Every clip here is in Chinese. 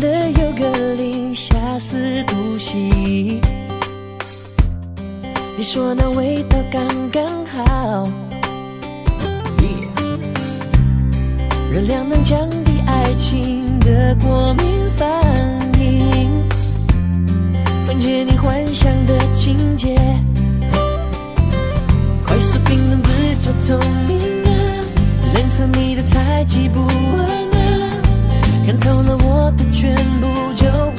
的有个零，下四独行。你说那味道刚刚好。热量能降低爱情的过敏反应，分解你幻想的情节，快速冰冷自作聪明啊，冷藏你的猜忌不安。看透了我的全部就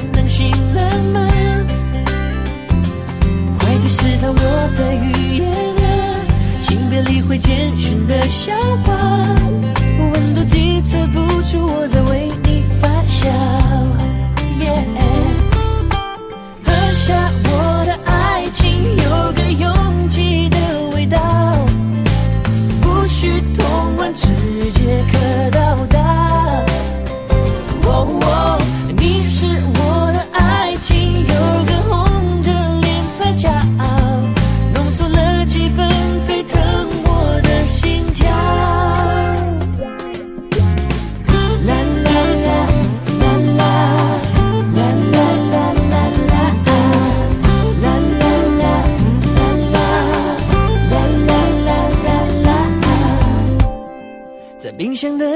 真的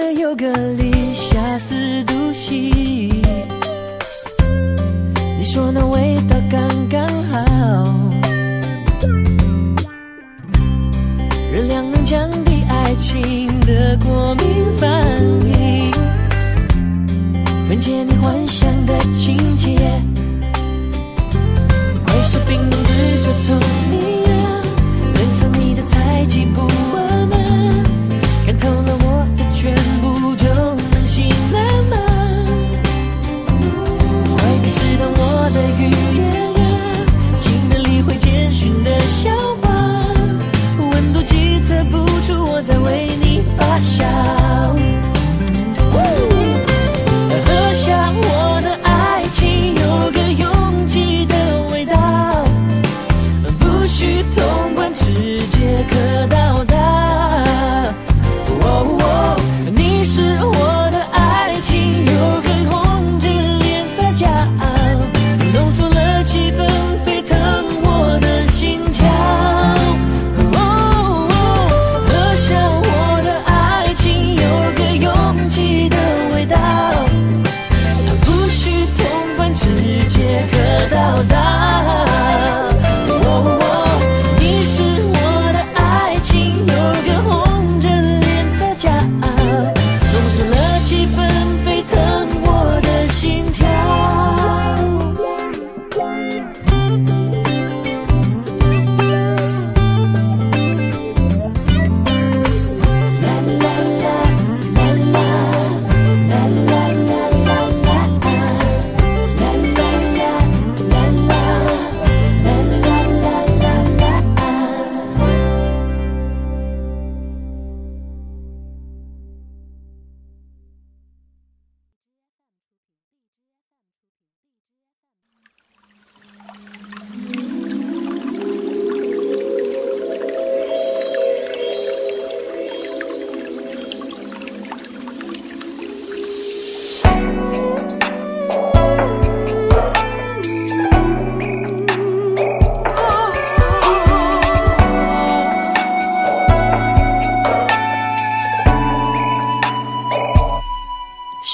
mudar.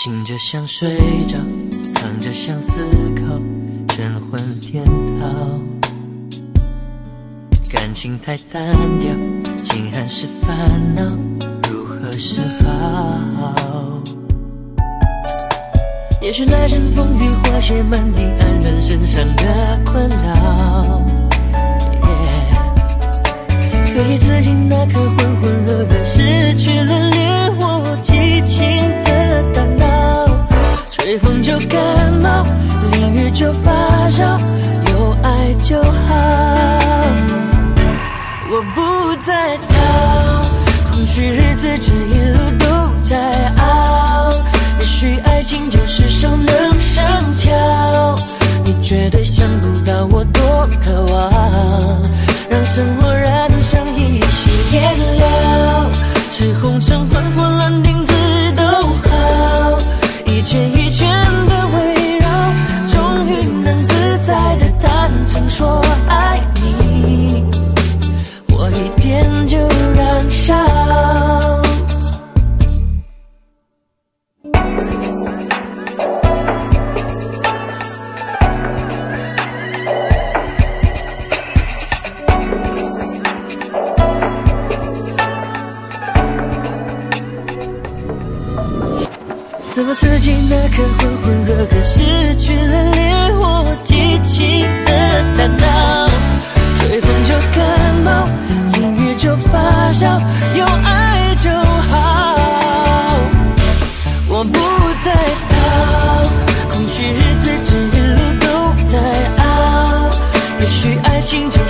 醒着想睡着，躺着想思考，神魂颠倒。感情太单调，竟然是烦恼。如何是好？也许那阵风雨花谢满地，黯然身上的。you. 刻浑浑噩噩，失去了烈火激情的大脑。吹风就感冒，淋雨就发烧，有爱就好。我不再逃，空虚日子这一路都在熬。也许爱情就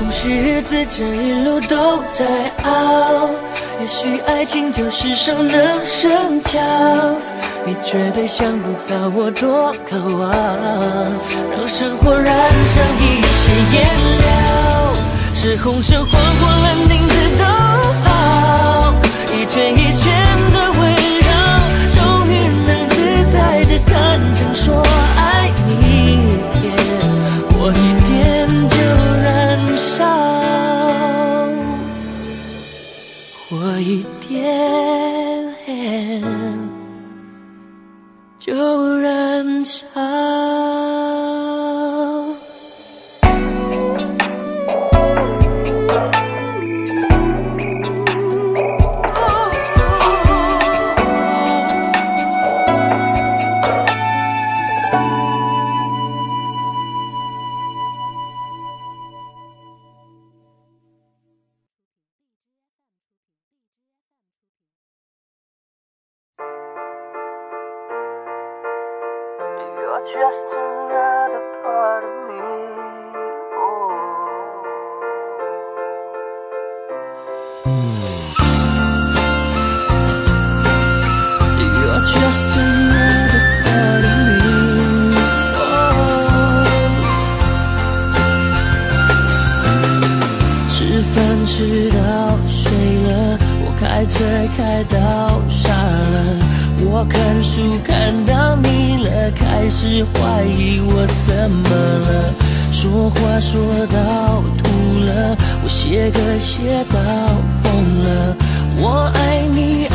空虚日子这一路都在熬。也许爱情就是熟能生巧，你绝对想不到我多渴望，让生活染上一些颜料，是红橙黄或蓝靛紫都好，一圈一 You're just another part of me. You're just another part of me. Oh. 吃饭吃到睡了，我开车开到傻了。 我看书看到你了，开始怀疑我怎么了。说话说到吐了，我写歌写到疯了。我爱你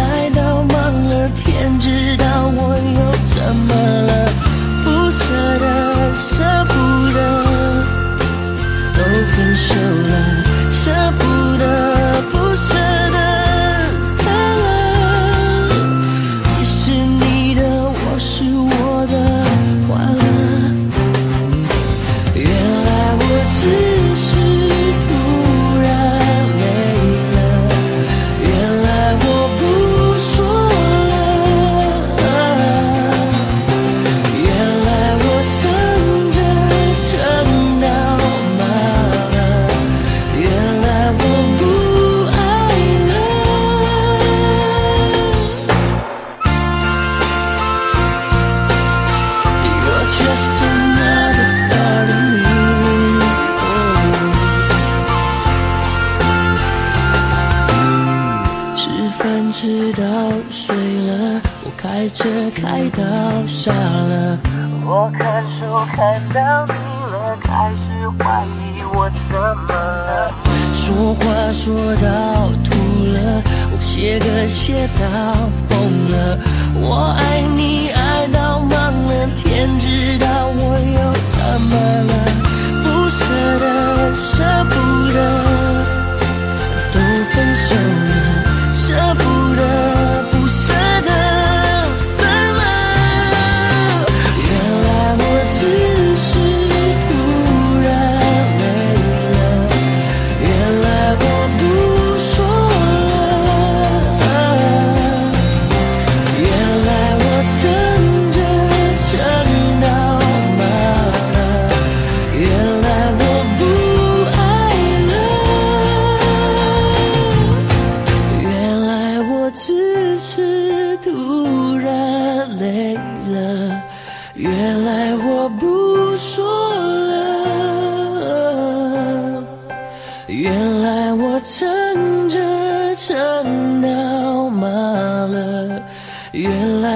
我怎么了。说话说到吐了，我写歌写到疯了。我爱你爱到忘了，天知道我又怎么了？不舍得，舍不得，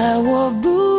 那我不